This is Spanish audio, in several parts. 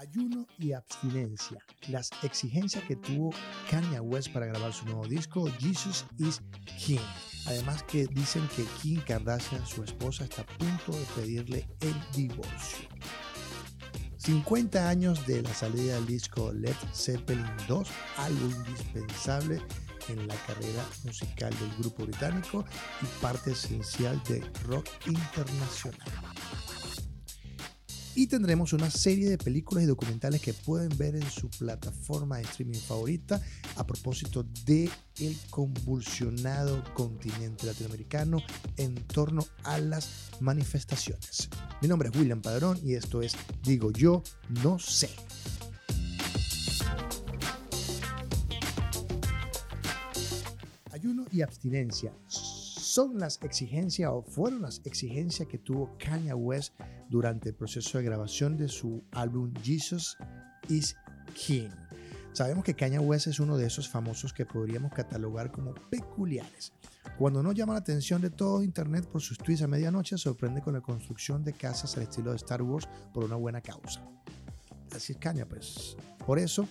ayuno y abstinencia, las exigencias que tuvo Kanye West para grabar su nuevo disco Jesus is King. Además que dicen que Kim Kardashian, su esposa, está a punto de pedirle el divorcio. 50 años de la salida del disco Led Zeppelin 2, algo indispensable en la carrera musical del grupo británico y parte esencial de rock internacional. Y tendremos una serie de películas y documentales que pueden ver en su plataforma de streaming favorita a propósito de el convulsionado continente latinoamericano en torno a las manifestaciones. Mi nombre es William Padrón y esto es Digo Yo No Sé. Ayuno y abstinencia son las exigencias o fueron las exigencias que tuvo Kanye West durante el proceso de grabación de su álbum Jesus is King. Sabemos que Kanye West es uno de esos famosos que podríamos catalogar como peculiares. Cuando no llama la atención de todo Internet por sus tweets a medianoche, sorprende con la construcción de casas al estilo de Star Wars por una buena causa. Así es Kanye, pues. Por eso,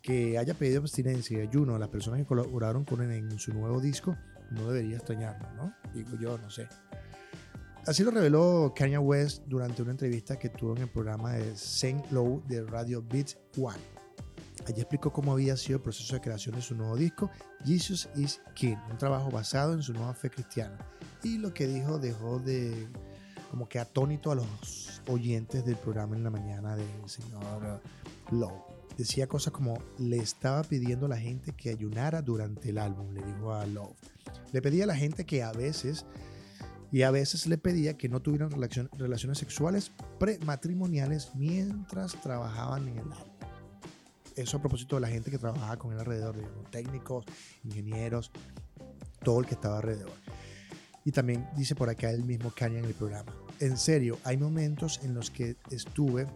que haya pedido abstinencia y ayuno a las personas que colaboraron con él en su nuevo disco, no debería extrañarnos, ¿no? Digo yo, no sé. Así lo reveló Kanye West durante una entrevista que tuvo en el programa de Saint Low de Radio Beat One. Allí explicó cómo había sido el proceso de creación de su nuevo disco, Jesus is King, un trabajo basado en su nueva fe cristiana. Y lo que dijo dejó de como que atónito a los oyentes del programa en la mañana del señor Lowe decía cosas como le estaba pidiendo a la gente que ayunara durante el álbum, le dijo a Love. Le pedía a la gente que a veces, y a veces le pedía que no tuvieran relaciones sexuales prematrimoniales mientras trabajaban en el álbum. Eso a propósito de la gente que trabajaba con él alrededor, de técnicos, ingenieros, todo el que estaba alrededor. Y también dice por acá el mismo Kanye en el programa. En serio, hay momentos en los que estuve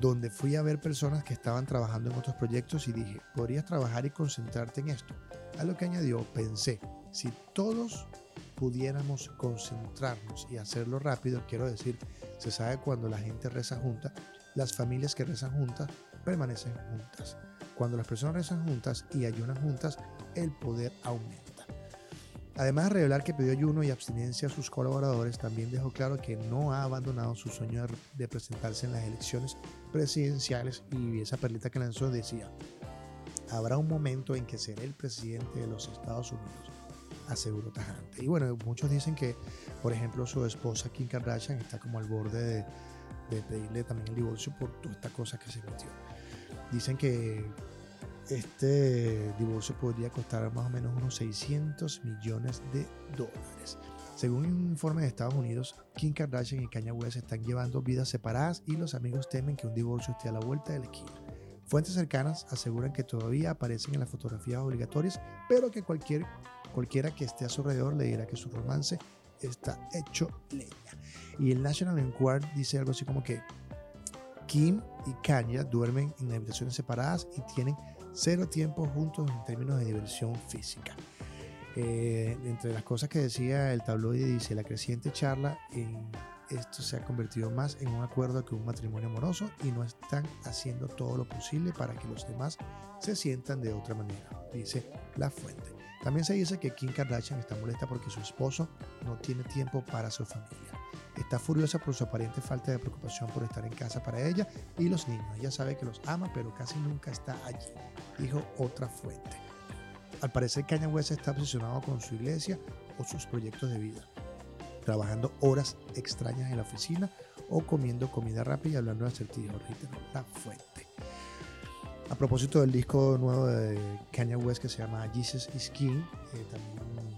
donde fui a ver personas que estaban trabajando en otros proyectos y dije, podrías trabajar y concentrarte en esto. A lo que añadió, pensé, si todos pudiéramos concentrarnos y hacerlo rápido, quiero decir, se sabe cuando la gente reza junta, las familias que rezan juntas permanecen juntas. Cuando las personas rezan juntas y ayunan juntas, el poder aumenta. Además de revelar que pidió ayuno y abstinencia a sus colaboradores, también dejó claro que no ha abandonado su sueño de presentarse en las elecciones presidenciales y esa perlita que lanzó decía, habrá un momento en que seré el presidente de los Estados Unidos, aseguró tajante. Y bueno, muchos dicen que, por ejemplo, su esposa Kim Kardashian está como al borde de, de pedirle también el divorcio por toda esta cosa que se metió. Dicen que este divorcio podría costar más o menos unos 600 millones de dólares. Según un informe de Estados Unidos, Kim Kardashian y Kanye West están llevando vidas separadas y los amigos temen que un divorcio esté a la vuelta de la esquina. Fuentes cercanas aseguran que todavía aparecen en las fotografías obligatorias, pero que cualquier, cualquiera que esté a su alrededor le dirá que su romance está hecho leña. Y el National Enquirer dice algo así como que Kim y Kanye duermen en habitaciones separadas y tienen cero tiempo juntos en términos de diversión física. Eh, entre las cosas que decía el tabloide dice la creciente charla en esto se ha convertido más en un acuerdo que un matrimonio amoroso y no están haciendo todo lo posible para que los demás se sientan de otra manera, dice la fuente. También se dice que Kim Kardashian está molesta porque su esposo no tiene tiempo para su familia. Está furiosa por su aparente falta de preocupación por estar en casa para ella y los niños. Ella sabe que los ama, pero casi nunca está allí, dijo otra fuente. Al parecer Kanye West está obsesionado con su iglesia o sus proyectos de vida, trabajando horas extrañas en la oficina o comiendo comida rápida y hablando de acertijos, la fuente. A propósito del disco nuevo de Kanye West que se llama Jesus is King, eh, también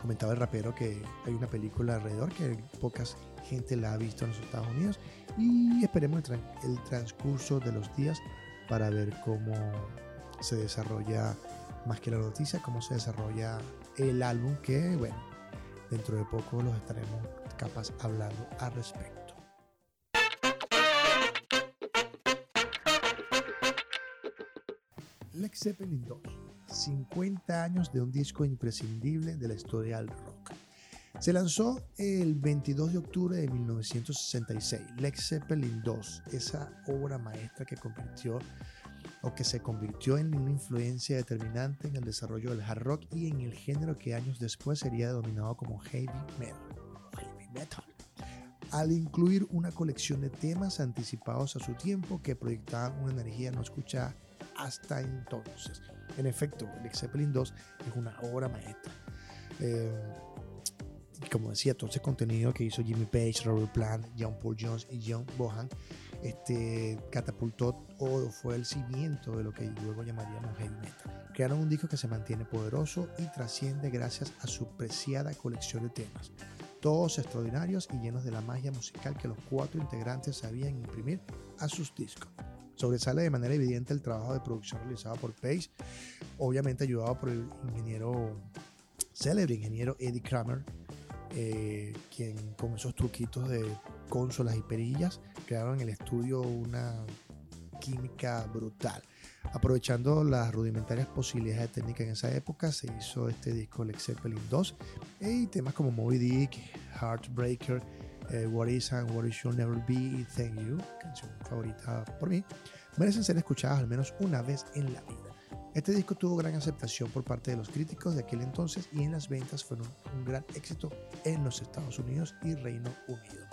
comentaba el rapero que hay una película alrededor que pocas gente la ha visto en los Estados Unidos y esperemos el, transcurso de los días para ver cómo se desarrolla más que la noticia, cómo se desarrolla el álbum que, bueno, dentro de poco los estaremos capaz hablando al respecto. Lex Zeppelin 2 50 años de un disco imprescindible de la historia del rock. Se lanzó el 22 de octubre de 1966, Lex Zeppelin II, esa obra maestra que convirtió o que se convirtió en una influencia determinante en el desarrollo del hard rock y en el género que años después sería denominado como heavy metal. Al incluir una colección de temas anticipados a su tiempo que proyectaban una energía no escuchada hasta entonces. En efecto, el Zeppelin 2 es una obra maestra. Eh, como decía, todo ese contenido que hizo Jimmy Page, Robert Plant, John Paul Jones y John Bohan este, catapultó o fue el cimiento de lo que luego llamaríamos heavy metal. Crearon un disco que se mantiene poderoso y trasciende gracias a su preciada colección de temas, todos extraordinarios y llenos de la magia musical que los cuatro integrantes sabían imprimir a sus discos. Sobresale de manera evidente el trabajo de producción realizado por Page, obviamente ayudado por el ingeniero, célebre ingeniero Eddie Kramer, eh, quien con esos truquitos de consolas y perillas crearon en el estudio una química brutal. Aprovechando las rudimentarias posibilidades de técnica en esa época, se hizo este disco Lex Zeppelin 2 y temas como Moby Dick, Heartbreaker, eh, What Is and What Is Should Never Be Thank You, canción favorita por mí, merecen ser escuchadas al menos una vez en la vida. Este disco tuvo gran aceptación por parte de los críticos de aquel entonces y en las ventas fue un, gran éxito en los Estados Unidos y Reino Unido.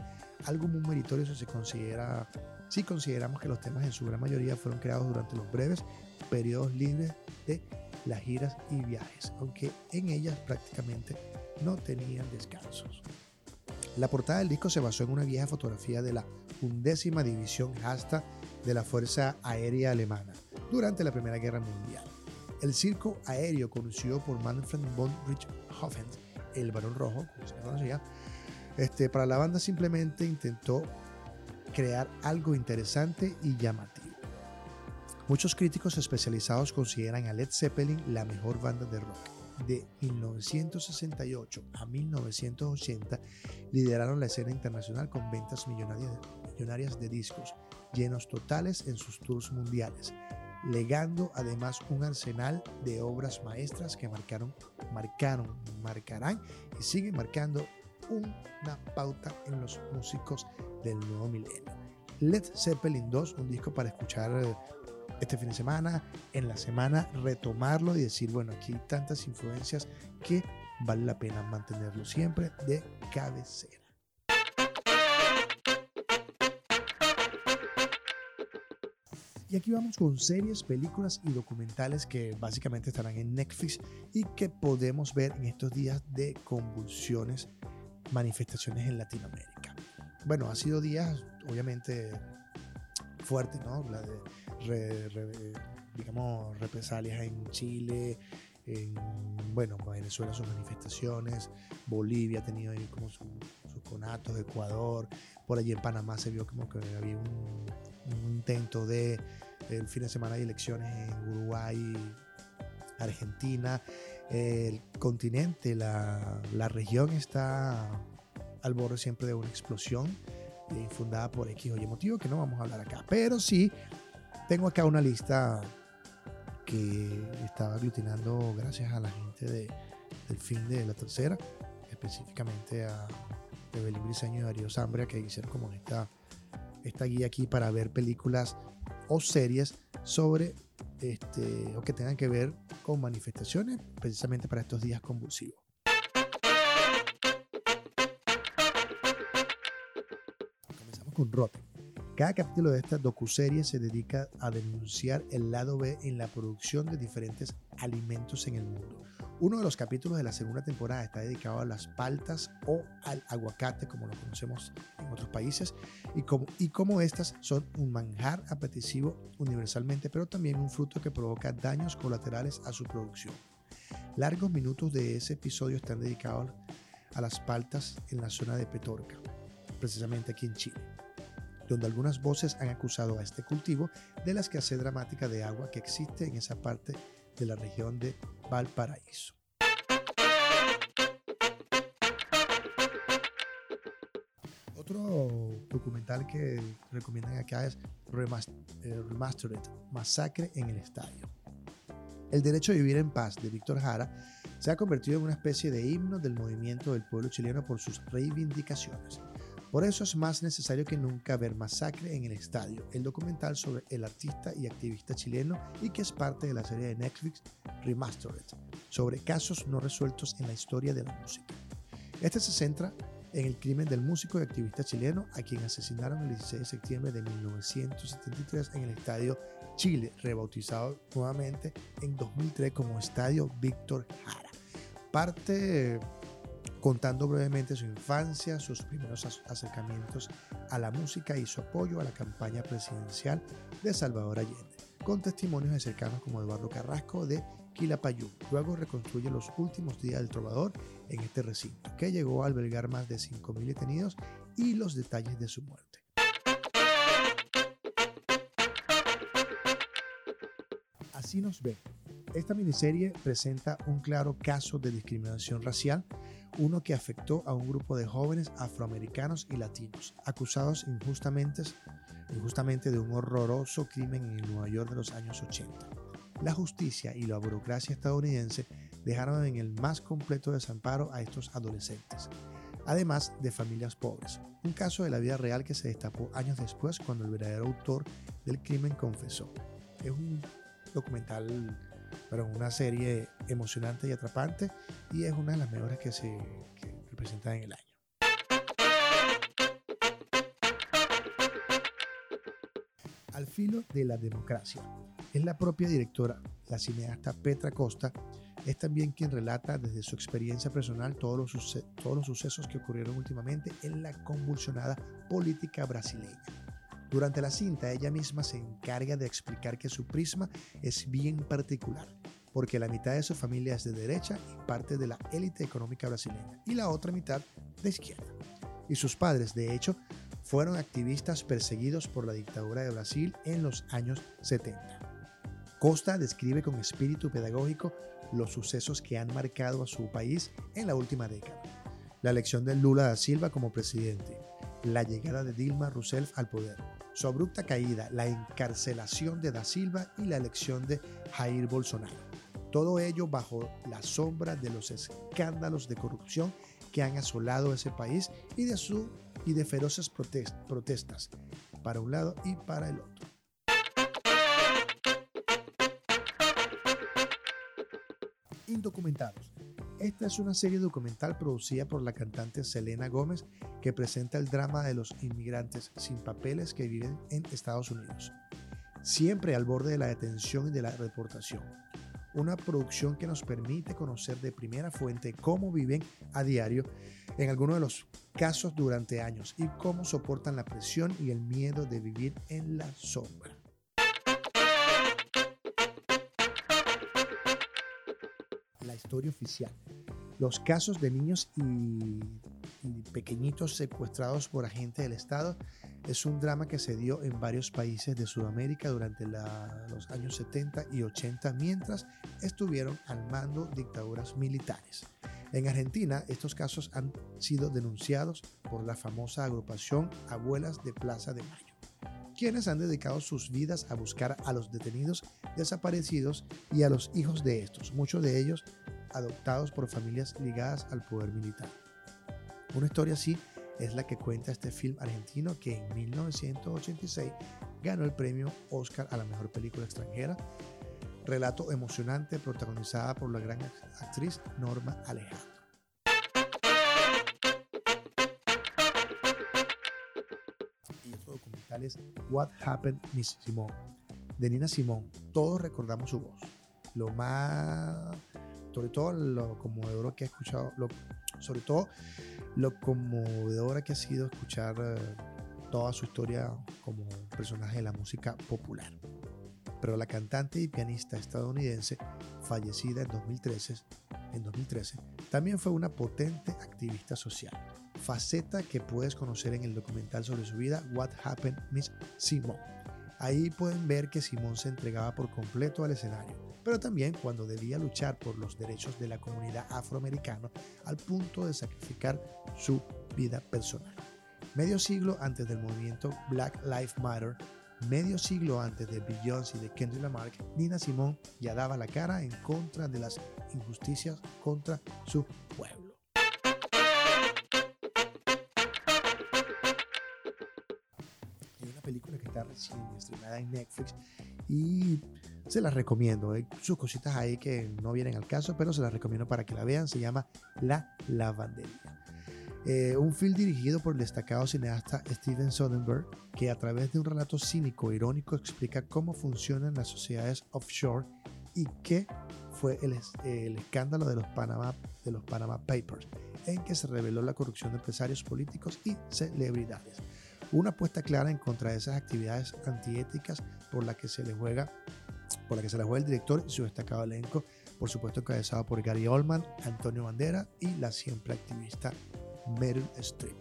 Algo muy meritorio si se considera, si consideramos que los temas en su gran mayoría fueron creados durante los breves periodos libres de las giras y viajes, aunque en ellas prácticamente no tenían descansos. La portada del disco se basó en una vieja fotografía de la undécima división Hasta de la Fuerza Aérea Alemana durante la Primera Guerra Mundial. El circo aéreo conocido por Manfred von Richthofen, el Barón Rojo, como se conocía, este, para la banda simplemente intentó crear algo interesante y llamativo. Muchos críticos especializados consideran a Led Zeppelin la mejor banda de rock. De 1968 a 1980 lideraron la escena internacional con ventas millonarias, de discos, llenos totales en sus tours mundiales, legando además un arsenal de obras maestras que marcaron, marcaron, marcarán y siguen marcando una pauta en los músicos del nuevo milenio. Led Zeppelin 2, un disco para escuchar eh, este fin de semana, en la semana retomarlo y decir, bueno, aquí hay tantas influencias que vale la pena mantenerlo siempre de cabecera. Y aquí vamos con series, películas y documentales que básicamente estarán en Netflix y que podemos ver en estos días de convulsiones, manifestaciones en Latinoamérica. Bueno, ha sido días obviamente fuertes, ¿no? La de, digamos, represalias en Chile, en, bueno, Venezuela sus manifestaciones, Bolivia ha tenido ahí como sus conatos, Ecuador, por allí en Panamá se vio como que había un, intento de el fin de semana de elecciones en Uruguay, Argentina, el continente, la, la región está al borde siempre de una explosión infundada por X o Y motivo que no vamos a hablar acá. Pero sí, tengo acá una lista que estaba aglutinando gracias a la gente de, del fin de la tercera, específicamente a Evelyn Briseño y Darío Zambria, que hicieron como esta, esta guía aquí para ver películas o series sobre este, o que tengan que ver con manifestaciones, precisamente para estos días convulsivos. Comenzamos con Rotten. Cada capítulo de esta docuserie se dedica a denunciar el lado B en la producción de diferentes alimentos en el mundo. Uno de los capítulos de la segunda temporada está dedicado a las paltas o al aguacate, como lo conocemos en otros países, y como, estas son un manjar apetecivo universalmente, pero también un fruto que provoca daños colaterales a su producción. Largos minutos de ese episodio están dedicados a las paltas en la zona de Petorca, precisamente aquí en Chile donde algunas voces han acusado a este cultivo de la escasez dramática de agua que existe en esa parte de la región de Valparaíso. Otro documental que recomiendan acá es eh, Remastered, Masacre en el Estadio. El derecho a vivir en paz de Víctor Jara se ha convertido en una especie de himno del movimiento del pueblo chileno por sus reivindicaciones. Por eso es más necesario que nunca ver Masacre en el Estadio, el documental sobre el artista y activista chileno y que es parte de la serie de Netflix Remastered, sobre casos no resueltos en la historia de la música. Este se centra en el crimen del músico y activista chileno a quien asesinaron el 16 de septiembre de 1973 en el Estadio Chile, rebautizado nuevamente en 2003 como Estadio Víctor Jara. Parte contando brevemente su infancia, sus primeros acercamientos a la música y su apoyo a la campaña presidencial de Salvador Allende, con testimonios de cercanos como Eduardo Carrasco de Quilapayún. Luego reconstruye los últimos días del trovador en este recinto, que llegó a albergar más de 5.000 detenidos y los detalles de su muerte. Así nos ve. Esta miniserie presenta un claro caso de discriminación racial uno que afectó a un grupo de jóvenes afroamericanos y latinos, acusados injustamente, injustamente de un horroroso crimen en el Nueva York de los años 80. La justicia y la burocracia estadounidense dejaron en el más completo desamparo a estos adolescentes, además de familias pobres. Un caso de la vida real que se destapó años después cuando el verdadero autor del crimen confesó. Es un documental pero una serie emocionante y atrapante y es una de las mejores que se representan en el año. Al filo de la democracia. Es la propia directora, la cineasta Petra Costa, es también quien relata desde su experiencia personal todos los sucesos que ocurrieron últimamente en la convulsionada política brasileña durante la cinta, ella misma se encarga de explicar que su prisma es bien particular, porque la mitad de su familia es de derecha y parte de la élite económica brasileña, y la otra mitad de izquierda. Y sus padres, de hecho, fueron activistas perseguidos por la dictadura de Brasil en los años 70. Costa describe con espíritu pedagógico los sucesos que han marcado a su país en la última década. La elección de Lula da Silva como presidente, la llegada de Dilma Rousseff al poder, su abrupta caída, la encarcelación de Da Silva y la elección de Jair Bolsonaro. Todo ello bajo la sombra de los escándalos de corrupción que han asolado ese país y de, su, y de feroces protestas para un lado y para el otro. Indocumentados. Esta es una serie documental producida por la cantante Selena Gómez que presenta el drama de los inmigrantes sin papeles que viven en Estados Unidos, siempre al borde de la detención y de la deportación. Una producción que nos permite conocer de primera fuente cómo viven a diario en algunos de los casos durante años y cómo soportan la presión y el miedo de vivir en la sombra. La historia oficial los casos de niños y, pequeñitos secuestrados por agentes del Estado es un drama que se dio en varios países de Sudamérica durante los años 70 y 80 mientras estuvieron al mando dictaduras militares. En Argentina, estos casos han sido denunciados por la famosa agrupación Abuelas de Plaza de Mayo, quienes han dedicado sus vidas a buscar a los detenidos desaparecidos y a los hijos de estos, muchos de ellos adoptados por familias ligadas al poder militar. Una historia así es la que cuenta este film argentino que en 1986 ganó el premio Oscar a la mejor película extranjera. Relato emocionante protagonizada por la gran actriz Norma Alejandro. Y otro documental es What Happened Miss Simone de Nina Simone. Todos recordamos su voz. Lo más sobre todo lo conmovedor que he escuchado, lo, sobre todo lo conmovedora que ha sido escuchar eh, toda su historia como personaje de la música popular. Pero la cantante y pianista estadounidense, fallecida en 2013, en 2013, también fue una potente activista social, faceta que puedes conocer en el documental sobre su vida What Happened Miss Simone. Ahí pueden ver que Simone se entregaba por completo al escenario pero también cuando debía luchar por los derechos de la comunidad afroamericana al punto de sacrificar su vida personal. Medio siglo antes del movimiento Black Lives Matter, Medio siglo antes de Beyoncé y de Kendrick Lamar, Nina Simone ya daba la cara en contra de las injusticias contra su pueblo. Hay una película que está recién estrenada en Netflix y se las recomiendo. Hay sus cositas ahí que no vienen al caso, pero se las recomiendo para que la vean. Se llama La Lavandería. Eh, un film dirigido por el destacado cineasta Steven Soderbergh, que a través de un relato cínico e irónico explica cómo funcionan las sociedades offshore y qué fue el, el, escándalo de los, Panama, de los Panama Papers, en que se reveló la corrupción de empresarios políticos y celebridades. Una apuesta clara en contra de esas actividades antiéticas por la que se le juega, por la que se le juega el director y su destacado elenco, por supuesto encabezado por Gary Oldman, Antonio Bandera y la siempre activista Meryl Streep.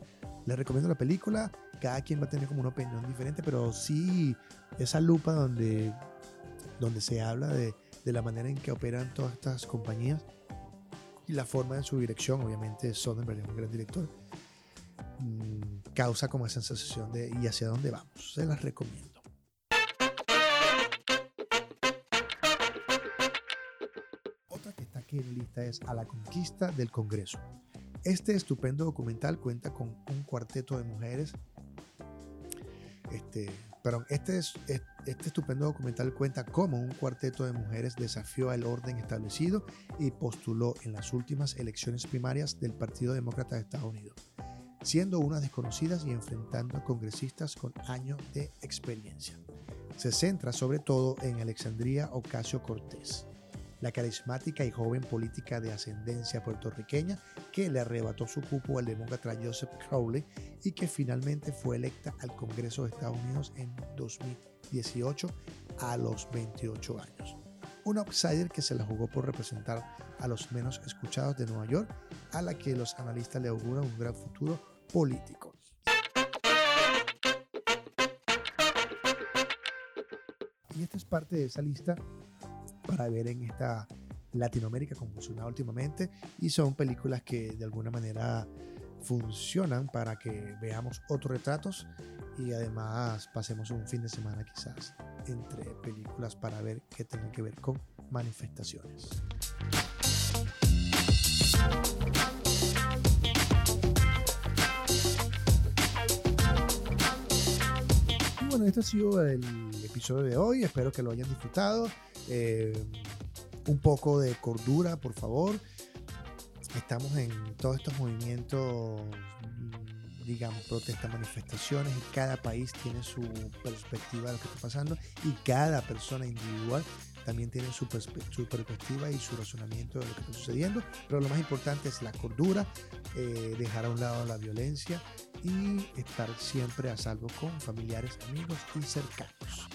Les recomiendo la película, cada quien va a tener como una opinión diferente, pero sí esa lupa donde, donde se habla de, de la manera en que operan todas estas compañías y la forma de su dirección, obviamente Soderbergh es un gran director, mmm, causa como esa sensación de y hacia dónde vamos. Se las recomiendo. Lista es A la conquista del Congreso. Este estupendo documental cuenta con un cuarteto de mujeres. Este, perdón, este, es, este estupendo documental cuenta cómo un cuarteto de mujeres desafió el orden establecido y postuló en las últimas elecciones primarias del Partido Demócrata de Estados Unidos, siendo unas desconocidas y enfrentando a congresistas con años de experiencia. Se centra sobre todo en Alexandria Ocasio Cortés, la carismática y joven política de ascendencia puertorriqueña que le arrebató su cupo al demócrata Joseph Crowley y que finalmente fue electa al Congreso de Estados Unidos en 2018 a los 28 años. Un outsider que se la jugó por representar a los menos escuchados de Nueva York, a la que los analistas le auguran un gran futuro político. Y esta es parte de esa lista para ver en esta Latinoamérica convulsionada últimamente y son películas que de alguna manera funcionan para que veamos otros retratos y además pasemos un fin de semana quizás entre películas para ver qué tienen que ver con manifestaciones. Y bueno, este ha sido el episodio de hoy, espero que lo hayan disfrutado. Eh, un poco de cordura, por favor. Estamos en todos estos movimientos, mm, digamos, protestas, manifestaciones, y cada país tiene su perspectiva de lo que está pasando y cada persona individual también tiene su, perspectiva y su razonamiento de lo que está sucediendo. Pero lo más importante es la cordura, eh, dejar a un lado la violencia y estar siempre a salvo con familiares, amigos y cercanos.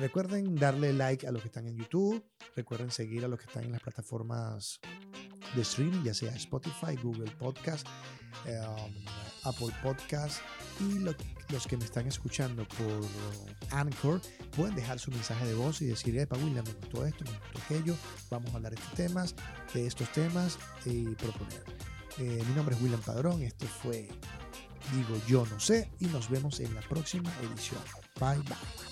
Recuerden darle like a los que están en YouTube. Recuerden seguir a los que están en las plataformas de streaming, ya sea Spotify, Google Podcast, um, Apple Podcast y lo, los que me están escuchando por Anchor pueden dejar su mensaje de voz y decir, Epa William, me gustó esto, me gustó aquello, vamos a hablar de estos temas, de estos temas y proponer. Eh, mi nombre es William Padrón, esto fue Digo Yo No Sé y nos vemos en la próxima edición. Bye bye.